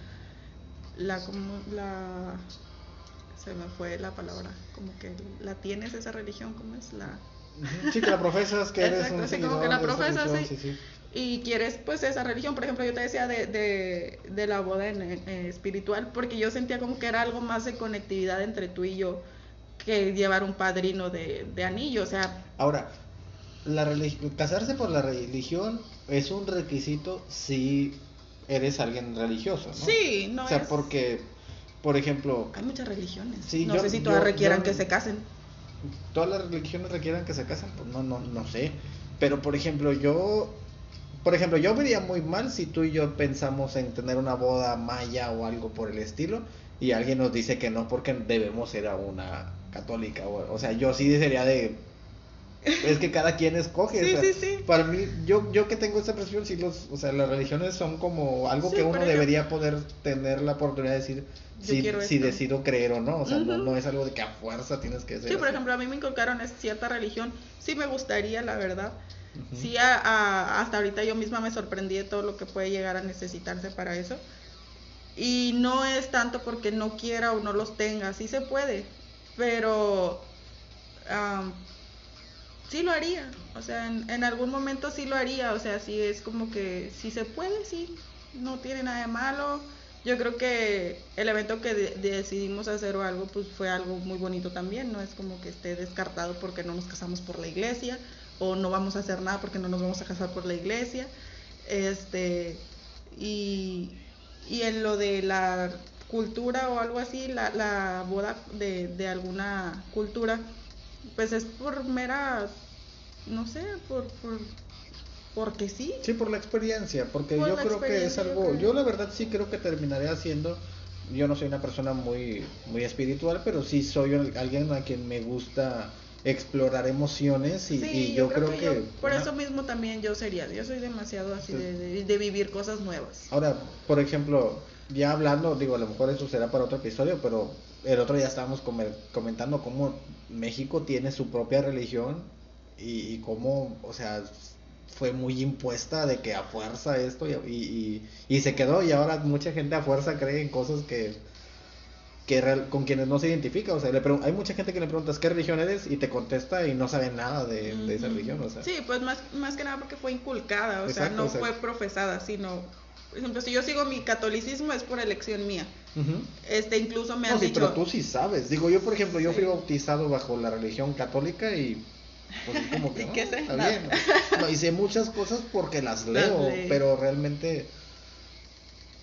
la, como, la, se me fue la palabra, como que la tienes esa religión, ¿cómo es? La... Sí, que la profesas, que eres un sí, como que la profesas, religión, sí. y quieres pues esa religión, por ejemplo, yo te decía de, de, de la boda en- en- espiritual, porque yo sentía como que era algo más de conectividad entre tú y yo que llevar un padrino de, de anillo, o sea, Ahora, la casarse por la religión es un requisito si eres alguien religioso, ¿no? sí, no o sea, es... porque, por ejemplo, Hay muchas religiones. Sí, no yo- sé si todas yo- requieran yo- que se casen. Todas las religiones requieran que se casen, pues no, no, no sé. Pero, por ejemplo, yo, por ejemplo, yo vería muy mal si tú y yo pensamos en tener una boda maya o algo por el estilo y alguien nos dice que no porque debemos ir a una católica. O, o sea, yo sí sería de... Es que cada quien escoge. Sí, o sea, sí, sí. Para mí, yo, yo que tengo esta percepción, sí, los, o sea, las religiones son como algo que uno debería poder tener la oportunidad de decir si, si decido creer o no. O sea, no, no es algo de que a fuerza tienes que ser. Sí, por así. ejemplo, a mí me inculcaron cierta religión. Sí me gustaría, la verdad. Sí, a- a- hasta ahorita yo misma me sorprendí de todo lo que puede llegar a necesitarse para eso. Y no es tanto porque no quiera o no los tenga, sí se puede, pero am, sí lo haría. O sea, en, algún momento sí lo haría. O sea, sí es como que si se puede, sí, no tiene nada de malo. Yo creo que el evento que de- decidimos hacer o algo, pues fue algo muy bonito también. No es como que esté descartado porque no nos casamos por la iglesia o no vamos a hacer nada porque no nos vamos a casar por la iglesia. Este, y, y en lo de la cultura o algo así, la, la boda de, de alguna cultura, pues es por mera, no sé, por, por porque sí. Sí, por la experiencia, porque Por yo creo que es yo algo, yo la verdad sí creo que terminaré haciendo, yo no soy una persona muy, muy espiritual, pero sí soy al- alguien a quien me gusta explorar emociones y, sí, y yo, creo, que... yo- por una- eso mismo también yo sería, yo soy demasiado así Sí. de, de, de vivir cosas nuevas. Ahora, por ejemplo, ya hablando, digo, a lo mejor eso será para otro episodio, pero el otro día estábamos comentando cómo México tiene su propia religión y, y cómo, o sea, fue muy impuesta de que a fuerza esto y, y, y- se quedó y ahora mucha gente a fuerza cree en cosas que, que real- con quienes no se identifica. O sea, le hay mucha gente que le preguntas qué religión eres y te contesta y no sabe nada de, de esa religión. O sea, Sí, pues más, más que nada porque fue inculcada, o sea, no o sea- fue profesada, sino, por ejemplo, si yo sigo mi catolicismo es por elección mía. Este, incluso me han No, sí, dicho... pero tú sí sabes. Digo, yo, por ejemplo, yo fui bautizado bajo la religión católica y pues como que ¿Y no, qué sé? está bien. No, hice muchas cosas porque las leo, pero realmente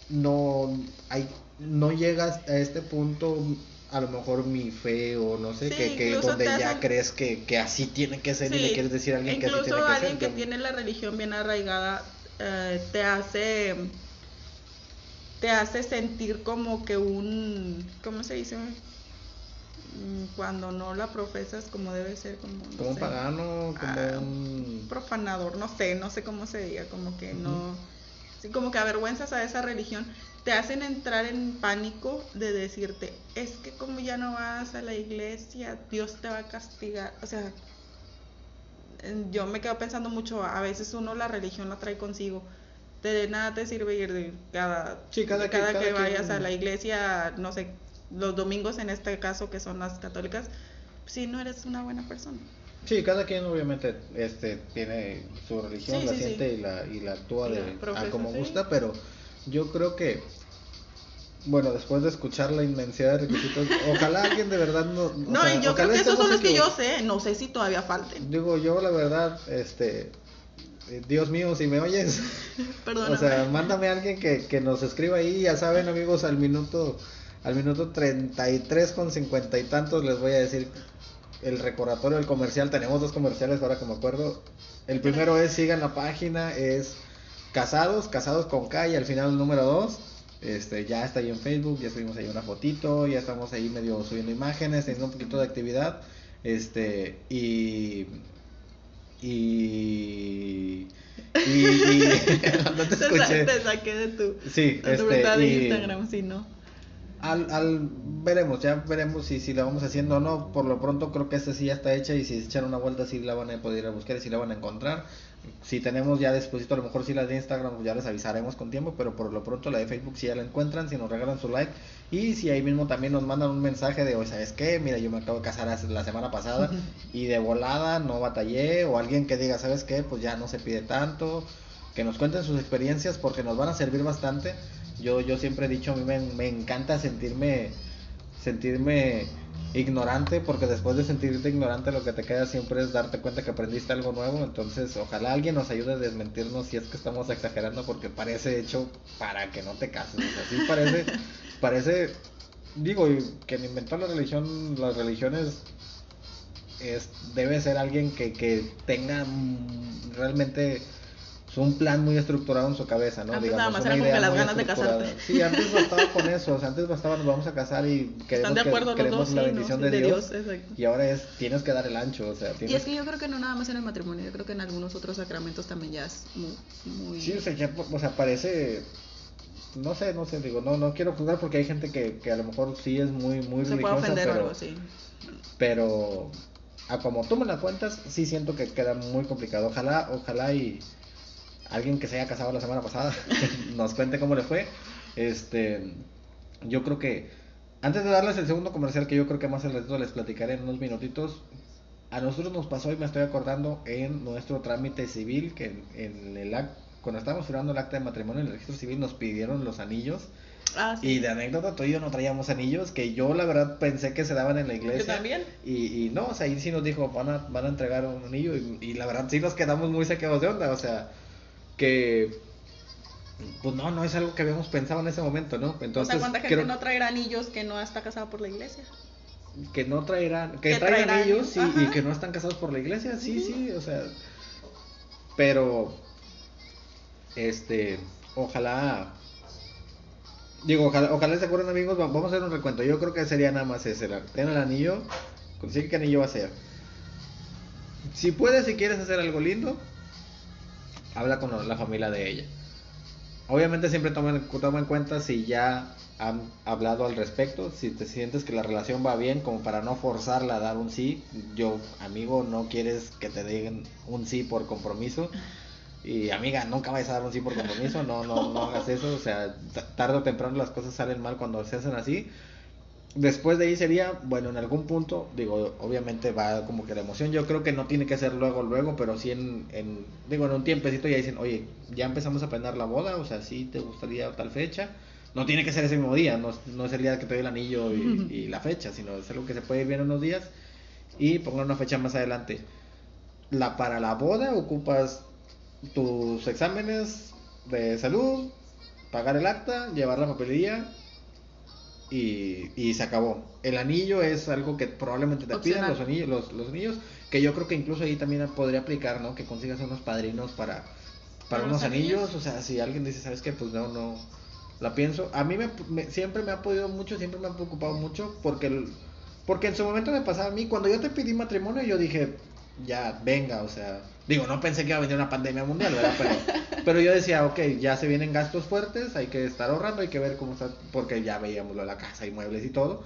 no hay no llegas a este punto a lo mejor mi fe o no sé Sí, que, que donde ya crees que, que así tiene que ser y le quieres decir a alguien que así tiene que alguien ser. que Yo- tiene la religión bien arraigada eh, te hace te hace sentir como que un ¿cómo se dice? Mm, cuando no la profesas como debe ser como no como un sé, pagano, como ah, un profanador, no sé, no sé cómo se diga, como que no sí, como que avergüenzas a esa religión, te hacen entrar en pánico de decirte, es que como ya no vas a la iglesia, Dios te va a castigar, o sea, yo me quedo pensando mucho, a veces uno la religión la trae consigo. De nada te sirve ir de cada, Sí, cada de que vayas a la iglesia, no sé, los domingos en este caso que son las católicas, si no eres una buena persona. Sí, cada quien obviamente este tiene su religión, Sí, la sí, siente y la y la actúa de a como gusta, pero yo creo que bueno, después de escuchar la inmensidad de requisitos, ojalá alguien de verdad no o No, sea, yo creo ojalá que esos son los que yo sé, no sé si todavía falten. Digo, yo la verdad este Dios mío, si me oyes, Perdóname. o sea, mándame a alguien que, que nos escriba ahí, ya saben, amigos, al minuto al minuto 33 con cincuenta y tantos les voy a decir el recordatorio del comercial. Tenemos dos comerciales ahora que me acuerdo. El primero es sigan la página, es Casados, Casados con K y al final el número 2. Este, ya está ahí en Facebook, ya subimos ahí una fotito, ya estamos ahí medio subiendo imágenes, teniendo un poquito de actividad. Este, y. Y. Y. y- no te escuché. te saqué de tu, Sí, de tu este, de y- Instagram, si no. Al, al veremos, ya veremos si, si la vamos haciendo o no. Por lo pronto creo que esta sí ya está hecha y si se echan una vuelta sí la van a poder ir a buscar y si la van a encontrar. Si tenemos ya después, a lo mejor si la de Instagram pues ya les avisaremos con tiempo, pero por lo pronto la de Facebook si ya la encuentran, si nos regalan su like y si ahí mismo también nos mandan un mensaje de, o ¿sabes qué? Mira, yo me acabo de casar la semana pasada y de volada no batallé o alguien que diga, ¿sabes qué? Pues ya no se pide tanto, que nos cuenten sus experiencias porque nos van a servir bastante yo, yo siempre he dicho, a mí me, me encanta sentirme, sentirme ignorante, porque después de sentirte ignorante lo que te queda siempre es darte cuenta que aprendiste algo nuevo, entonces ojalá alguien nos ayude a desmentirnos si es que estamos exagerando, porque parece hecho para que no te cases, así parece, parece, digo, quien inventó la religión, las religiones es, debe ser alguien que, que tenga realmente un plan muy estructurado en su cabeza, ¿no? Antes nada más era como que las ganas de casarte. Sí, antes bastaba con eso, o sea, antes bastaba nos vamos a casar y queremos, de acuerdo queremos la bendición de, Dios. Y ahora es, tienes que dar el ancho, o sea, tienes... Y es que yo creo que no nada más en el matrimonio, yo creo que en algunos otros sacramentos también ya es muy... muy... Sí, o sea, ya, o sea, parece... No sé, no sé, digo, no, no quiero juzgar porque hay gente que, que a lo mejor sí es muy, muy Se puede ofender pero, o algo así. Pero a como tú me la cuentas, sí siento que queda muy complicado. Ojalá, ojalá y alguien que se haya casado la semana pasada nos cuente cómo le fue. Este, yo creo que antes de darles el segundo comercial que yo creo que más el resto les platicaré en unos minutitos, a nosotros nos pasó y me estoy acordando en nuestro trámite civil que en, el acto, cuando estábamos firmando el acta de matrimonio en el registro civil nos pidieron los anillos. Ah, y de anécdota, tú y yo no traíamos anillos, que yo la verdad pensé que se daban en la iglesia. Yo también. Y, y no, o sea, ahí sí nos dijo, van a, van a entregar un anillo. Y, y la verdad sí nos quedamos muy saqueados de onda, o sea, que pues no, no es algo que habíamos pensado en ese momento, ¿no? Entonces, o sea, ¿cuánta gente no traerá anillos que no está casado por la iglesia? Que no traerán, que, traen anillos y que no están casados por la iglesia, sí, sí, o sea, pero, este, ojalá, digo, ojalá, ojalá se acuerden amigos, vamos a hacer un recuento, yo creo que sería nada más ese, ten el anillo, consigue qué anillo va a ser. Si puedes, si quieres hacer algo lindo, habla con la familia de ella. Obviamente siempre toma, en cuenta si ya han hablado al respecto, si te sientes que la relación va bien, como para no forzarla a dar un sí. Yo, amigo, no quieres que te digan un sí por compromiso. Y amiga, nunca vayas a dar un sí por compromiso, no, no, no hagas eso. O sea, tarde o temprano las cosas salen mal cuando se hacen así después de ahí sería, bueno, en algún punto, digo, obviamente va como que la emoción, yo creo que no tiene que ser luego, luego, pero sí en, en digo, en un tiempecito ya dicen, oye, ya empezamos a planear la boda, o sea, sí te gustaría tal fecha, no tiene que ser ese mismo día, no, no es el día que te doy el anillo y, la fecha, sino es algo que se puede ir bien unos días y pongan una fecha más adelante. La, para la boda ocupas tus exámenes de salud, pagar el acta, llevar la papelería y, se acabó. El anillo es algo que probablemente te pidan los anillos, los, los, anillos, que yo creo que incluso ahí también podría aplicar, ¿no? Que consigas unos padrinos para, para unos anillos? o sea, si alguien dice, ¿sabes qué? Pues no, no, la pienso. A mí me, siempre me ha podido mucho, siempre me ha preocupado mucho, porque, porque en su momento me pasaba a mí, cuando yo te pedí matrimonio, yo dije, ya, venga, o sea, digo, no pensé que iba a venir una pandemia mundial, ¿verdad? Pero, pero yo decía, ok, ya se vienen gastos fuertes, hay que estar ahorrando, hay que ver cómo está, porque ya veíamos la casa y muebles y todo.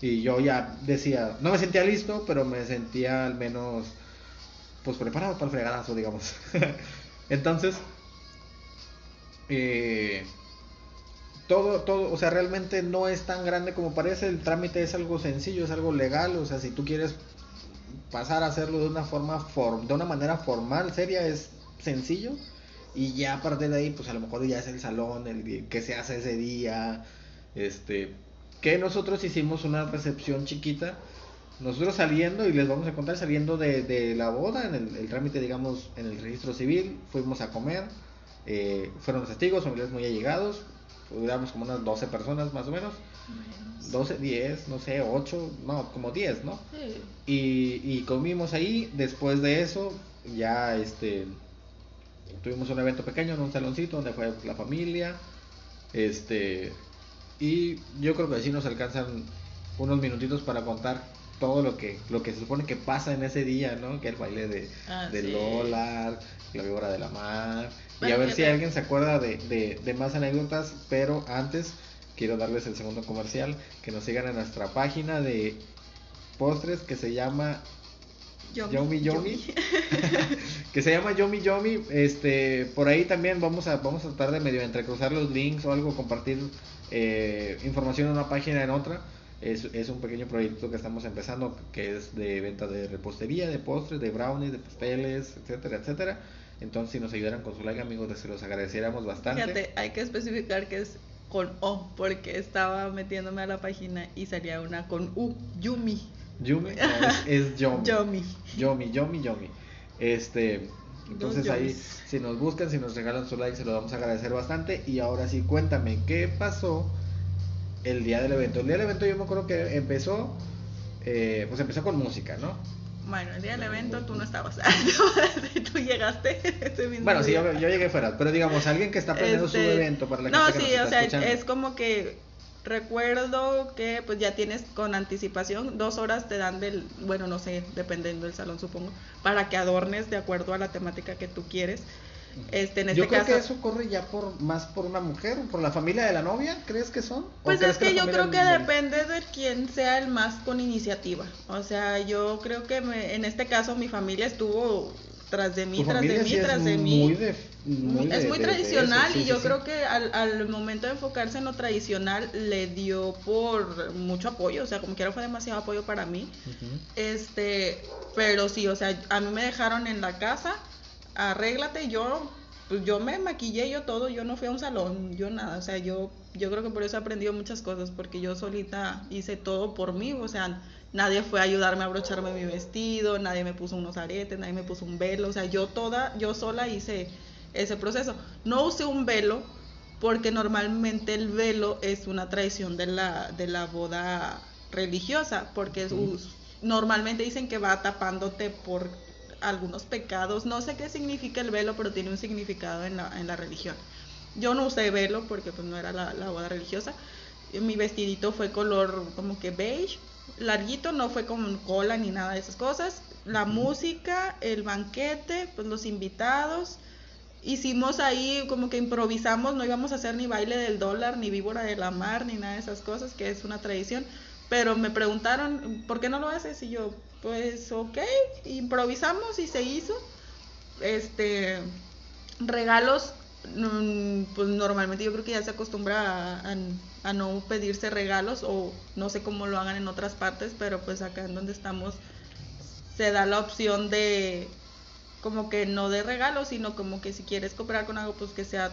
Y yo ya decía, no me sentía listo, pero me sentía al menos, pues preparado para el fregadazo, digamos. Entonces, eh, todo, todo, o sea, realmente no es tan grande como parece, el trámite es algo sencillo, es algo legal, o sea, si tú quieres pasar a hacerlo de una forma de una manera formal, seria, es sencillo. Y ya a partir de ahí, pues a lo mejor ya es el salón, el que se hace ese día. Este, que nosotros hicimos una recepción chiquita. Nosotros saliendo, y les vamos a contar, saliendo de, la boda, en el, trámite, digamos, en el registro civil, fuimos a comer. Eh, fueron testigos, familiares muy allegados. Duramos como unas 12 personas más o menos. 12, 10, no sé, 8, no, como 10, ¿no? Y, y comimos ahí, después de eso, ya este tuvimos un evento pequeño en un saloncito donde fue la familia, este, y yo creo que así nos alcanzan unos minutitos para contar todo lo que lo que se supone que pasa en ese día, ¿no? Que el baile de, ah, de Lola, la víbora de la mar, y a ver si alguien se acuerda de, de, de más anécdotas, pero antes quiero darles el segundo comercial, que nos sigan en nuestra página de postres que se llama Yomi. Yomi, que se llama Yomi Yomi, este, por ahí también vamos a, vamos a tratar de medio entrecruzar los links o algo, compartir eh, información en una página en otra, es, es, un pequeño proyecto que estamos empezando, que es de venta de repostería, de postres, de brownies, de pasteles, etcétera, etcétera, entonces si nos ayudaran con su like amigos, se los agradeciéramos bastante. Fíjate, hay que especificar que es con O, porque estaba metiéndome a la página y salía una con U, Yumi. Yumi es, es Yomi. Yomi. Yomi, Yomi, Yomi. Este, entonces ahí, si nos buscan, si nos regalan su like, se lo vamos a agradecer bastante. Y ahora sí, cuéntame, ¿qué pasó el día del evento? El día del evento yo me acuerdo que empezó, eh, pues empezó con música, ¿no? Bueno, el día del evento tú no estabas. tú llegaste ese mismo Bueno, sí, yo, yo, llegué fuera. Pero digamos, alguien que está planeando este... su evento para la no, gente sí, que nos o sea, escuchando. es como que recuerdo que pues ya tienes con anticipación dos horas te dan del bueno no sé dependiendo del salón supongo para que adornes de acuerdo a la temática que tú quieres este, en este yo creo caso, que eso corre ya por más por una mujer por la familia de la novia crees que son pues es que, que yo creo que depende de quién sea el más con iniciativa o sea yo creo que me, en este caso mi familia estuvo tras de mí, tras de mí, sí tras de muy mí. De, muy es de, muy de, tradicional sí, y yo sí, creo que al, al, momento de enfocarse en lo tradicional le dio por mucho apoyo, o sea, como quiera fue demasiado apoyo para mí. Uh -huh. Este, pero sí, o sea, a mí me dejaron en la casa, arréglate, yo pues yo me maquillé yo todo, yo no fui a un salón, yo nada, o sea, yo yo creo que por eso he aprendido muchas cosas porque yo solita hice todo por mí, o sea, nadie fue a ayudarme a abrocharme mi vestido, nadie me puso unos aretes, nadie me puso un velo, o sea, yo toda, yo sola hice ese proceso. No usé un velo porque normalmente el velo es una tradición de la, de la boda religiosa, porque es, normalmente dicen que va tapándote por algunos pecados, no sé qué significa el velo, pero tiene un significado en la, en la religión. Yo no usé velo porque pues no era la, la boda religiosa, mi vestidito fue color como que beige, larguito, no fue con cola ni nada de esas cosas. La música, el banquete, pues los invitados. Hicimos ahí como que improvisamos, no íbamos a hacer ni baile del dólar, ni víbora de la mar, ni nada de esas cosas, que es una tradición. Pero me preguntaron, ¿por qué no lo haces? Y yo, pues ok, improvisamos y se hizo. Este, regalos, pues normalmente yo creo que ya se acostumbra a no pedirse regalos o no sé cómo lo hagan en otras partes, pero pues acá en donde estamos se da la opción de como que no de regalos, sino como que si quieres cooperar con algo, pues que sea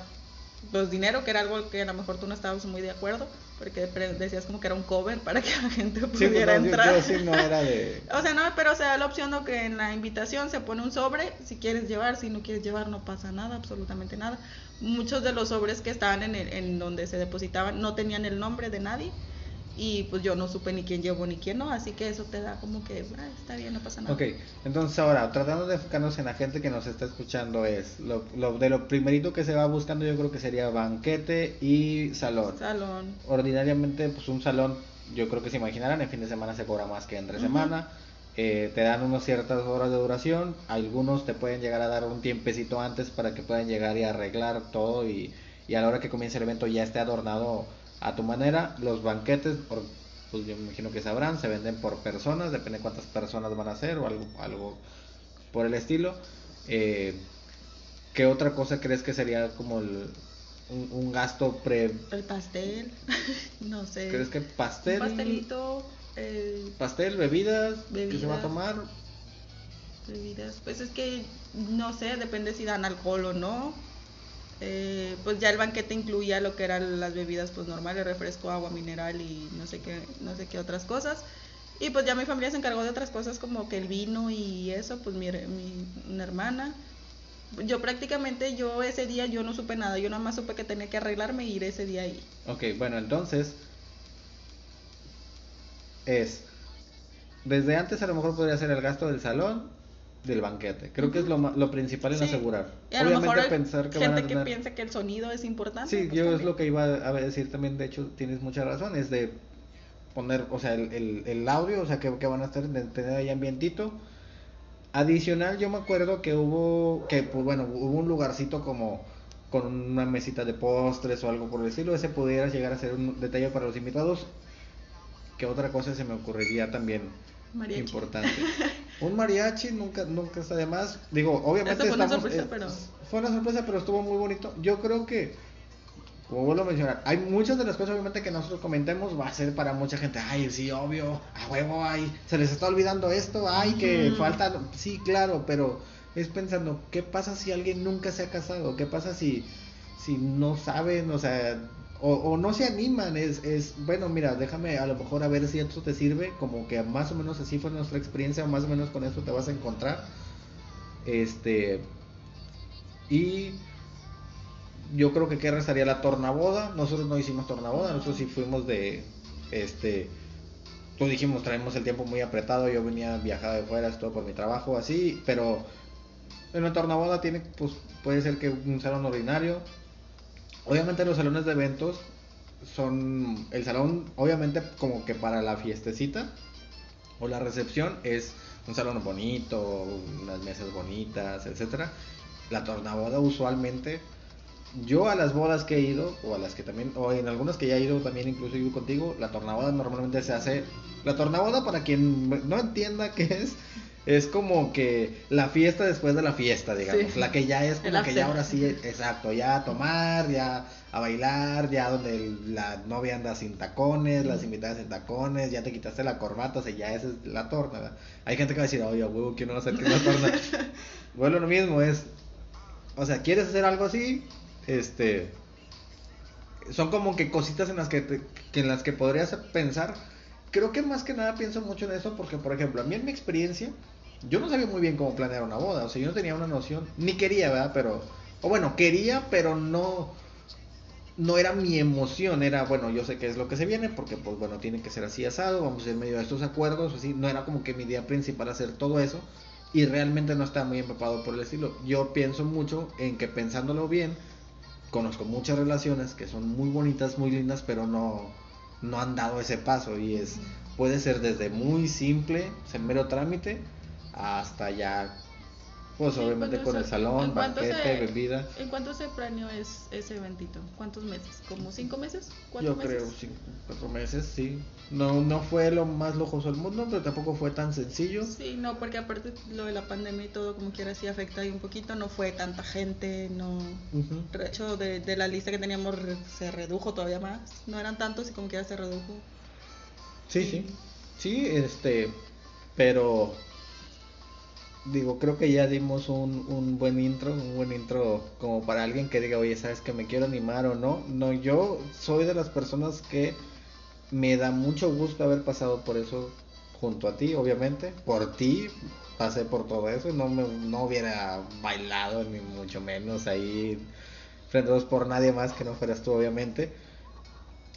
pues dinero, que era algo que a lo mejor tú no estabas muy de acuerdo, porque decías como que era un cover para que la gente pudiera sí, no, entrar. Yo, yo sí no era de... o sea, no, pero se da la opción de que en la invitación se pone un sobre, si quieres llevar, si no quieres llevar no pasa nada, absolutamente nada. Muchos de los sobres que estaban en, el, en donde se depositaban no tenían el nombre de nadie y pues yo no supe ni quién llevó ni quién no, así que eso te da como que ah, está bien, no pasa nada. Ok, entonces ahora, tratando de enfocarnos en la gente que nos está escuchando, es lo, lo, de lo primerito que se va buscando yo creo que sería banquete y salón. Salón. Ordinariamente, pues un salón, yo creo que se imaginarán, en fin de semana se cobra más que entre uh -huh. semana. Eh, te dan unas ciertas horas de duración, algunos te pueden llegar a dar un tiempecito antes para que puedan llegar y arreglar todo y, y a la hora que comience el evento ya esté adornado a tu manera. Los banquetes, por, pues yo me imagino que sabrán, se venden por personas, depende de cuántas personas van a ser o algo, algo por el estilo. Eh, ¿Qué otra cosa crees que sería como el, un, un, gasto pre... El pastel, no sé. ¿Crees que pastel? Un pastelito. Eh, pastel, bebidas, bebidas, ¿qué se va a tomar? Bebidas, pues es que no sé, depende si dan alcohol o no. Eh, pues ya el banquete incluía lo que eran las bebidas pues normales, refresco, agua mineral y no sé qué, no sé qué otras cosas. Y pues ya mi familia se encargó de otras cosas como que el vino y eso, pues mi, una hermana. Yo prácticamente yo ese día yo no supe nada, yo nada más supe que tenía que arreglarme e ir ese día ahí. Ok, bueno, entonces es desde antes a lo mejor podría ser el gasto del salón, del banquete. Creo que es lo, lo principal en sí. asegurar. Y a Obviamente lo mejor pensar que gente van a tener... que piensa que el sonido es importante. Sí, pues yo también. es lo que iba a decir también, de hecho tienes mucha razón, es de poner, o sea, el, el, el audio, o sea, que, que, van a estar, de tener ahí ambientito. Adicional, yo me acuerdo que hubo, que pues bueno, hubo un lugarcito como con una mesita de postres o algo por el estilo, ese pudiera llegar a ser un detalle para los invitados. Que otra cosa se me ocurriría también Mariachi. importante. Un mariachi nunca nunca está de más. Digo, obviamente fue una estamos sorpresa, eh, pero- fue una sorpresa, pero estuvo muy bonito. Yo creo que como vuelvo a mencionar, hay muchas de las cosas obviamente que nosotros comentemos va a ser para mucha gente, ay, sí, obvio, a huevo, ay, se les está olvidando esto, ay, que falta, sí, claro, pero es pensando, ¿qué pasa si alguien nunca se ha casado? ¿Qué pasa si, si no saben, o sea, o, no se animan? Es, es, bueno, mira, déjame a lo mejor a ver si esto te sirve, como que más o menos así fue nuestra experiencia, más o menos con esto te vas a encontrar. Este, y yo creo que qué restaría la tornaboda. Nosotros no hicimos tornaboda, nosotros sí fuimos de este tú dijimos traemos el tiempo muy apretado, yo venía viajado de fuera, esto por mi trabajo así, pero en la tornaboda tiene pues puede ser que un salón ordinario. Obviamente los salones de eventos son el salón obviamente como que para la fiestecita o la recepción es un salón bonito, unas mesas bonitas, etcétera. La tornaboda usualmente yo a las bodas que he ido, o a las que también, o en algunas que ya he ido también, incluso ido contigo, la tornaboda normalmente se hace. La tornaboda, para quien no entienda qué es, es como que la fiesta después de la fiesta, digamos. Sí. La que ya es como que ya ahora sí, exacto, ya a tomar, ya a bailar, ya donde la novia anda sin tacones, las invitadas sin tacones, ya te quitaste la corbata, o sea, ya esa es la torna. ¿verdad? Hay gente que va a decir, oye, huevo, ¿quién no hacer que una torna? bueno, lo mismo es, o sea, ¿quieres hacer algo así? Este, son como que cositas en las que, te- que en las que podrías pensar. Creo que más que nada pienso mucho en eso porque, por ejemplo, a mí en mi experiencia, yo no sabía muy bien cómo planear una boda. O sea, yo no tenía una noción, ni quería, ¿verdad? Pero, o bueno, quería, pero no, no era mi emoción. Era, bueno, yo sé qué es lo que se viene porque, pues bueno, tiene que ser así asado, vamos en medio de estos acuerdos, así. No era como que mi idea principal hacer todo eso y realmente no estaba muy empapado por el estilo. Yo pienso mucho en que pensándolo bien, conozco muchas relaciones que son muy bonitas, muy lindas, pero no, no han dado ese paso y es puede ser desde muy simple, ser mero trámite, hasta ya, pues obviamente ¿cuánto con el salón, banquete, se- bebida. ¿En cuánto se planeó es, ese eventito? ¿Cuántos meses? ¿Como cinco meses? ¿Cuatro Yo meses? creo cinco, cuatro meses, sí. No, no fue lo más lujoso del mundo, pero tampoco fue tan sencillo. Sí, no, porque aparte lo de la pandemia y todo, como quiera, sí afecta ahí un poquito. No fue tanta gente, no. De hecho, de, de la lista que teníamos se redujo todavía más. No eran tantos y como quiera se redujo. Sí, sí. Sí, este, pero digo, creo que ya dimos un, un buen intro, un buen intro como para alguien que diga, oye, ¿sabes que me quiero animar o no? No, yo soy de las personas que me da mucho gusto haber pasado por eso junto a ti, obviamente, por ti pasé por todo eso, no me no hubiera bailado ni mucho menos ahí frente a dos por nadie más que no fueras tú, obviamente.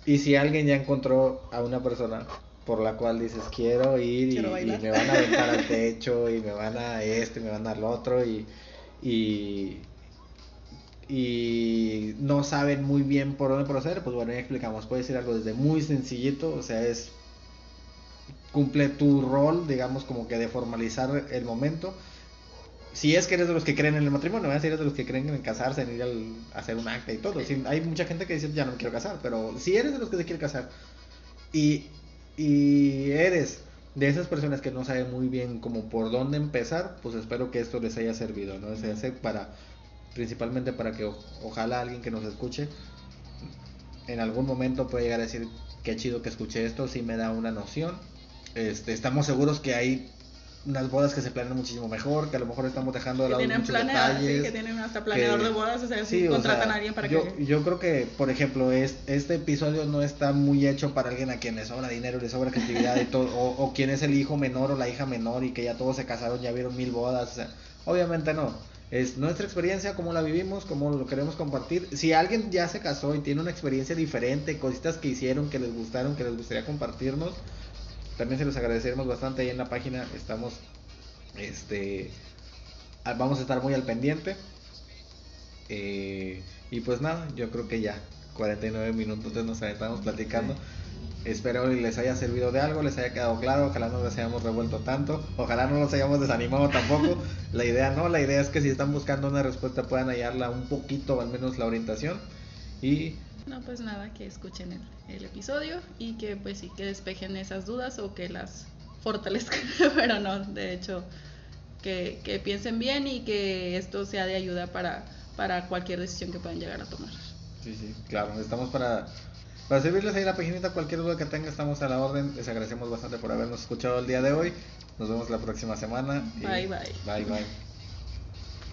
Y si alguien ya encontró a una persona por la cual dices quiero ir y, Quiero y bailar". me van a aventar al techo y me van a este, me van a lo otro y, y, y no saben muy bien por dónde proceder, pues bueno, ya explicamos, puede ser algo desde muy sencillito, o sea, es cumple tu rol, digamos, como que de formalizar el momento. Si es que eres de los que creen en el matrimonio, si eres de los que creen en casarse, en ir al, a hacer un acta y todo. Sí, hay mucha gente que dice, ya no me quiero casar, pero si eres de los que se quiere casar y, y eres de esas personas que no saben muy bien como por dónde empezar, pues espero que esto les haya servido, ¿no? Hace para, principalmente para que ojalá alguien que nos escuche en algún momento pueda llegar a decir, qué chido que escuché esto, sí me da una noción. Este, estamos seguros que hay unas bodas que se planean muchísimo mejor, que a lo mejor estamos dejando de Que lado tienen muchos planeado, sí, detalles. que tienen hasta planeador que- de bodas, o sea, Sí, sí, o contratan sea, a alguien para yo, que... yo creo que, por ejemplo, es, este episodio no está muy hecho para alguien a quien le sobra dinero, le sobra creatividad y todo, o, o quien es el hijo menor o la hija menor y que ya todos se casaron, ya vieron mil bodas, o sea, obviamente no. Es nuestra experiencia, cómo la vivimos, cómo lo queremos compartir. Si alguien ya se casó y tiene una experiencia diferente, cositas que hicieron, que les gustaron, que les gustaría compartirnos, también se los agradeceremos bastante. Ahí en la página estamos, este, vamos a estar muy al pendiente. Eh, y pues nada, yo creo que ya 49 minutos nos aventamos platicando. Espero les haya servido de algo, les haya quedado claro, ojalá no les hayamos revuelto tanto, ojalá no los hayamos desanimado tampoco. la idea no, la idea es que si están buscando una respuesta puedan hallarla un poquito, al menos la orientación. Y no, pues nada, que escuchen el, el, episodio y que pues sí, que despejen esas dudas o que las fortalezcan, pero no, de hecho, que, que, piensen bien y que esto sea de ayuda para, para cualquier decisión que puedan llegar a tomar. Sí, sí, claro, estamos para, para servirles ahí la paginita, cualquier duda que tenga, estamos a la orden. Les agradecemos bastante por habernos escuchado el día de hoy. Nos vemos la próxima semana. Bye, bye. Bye, bye.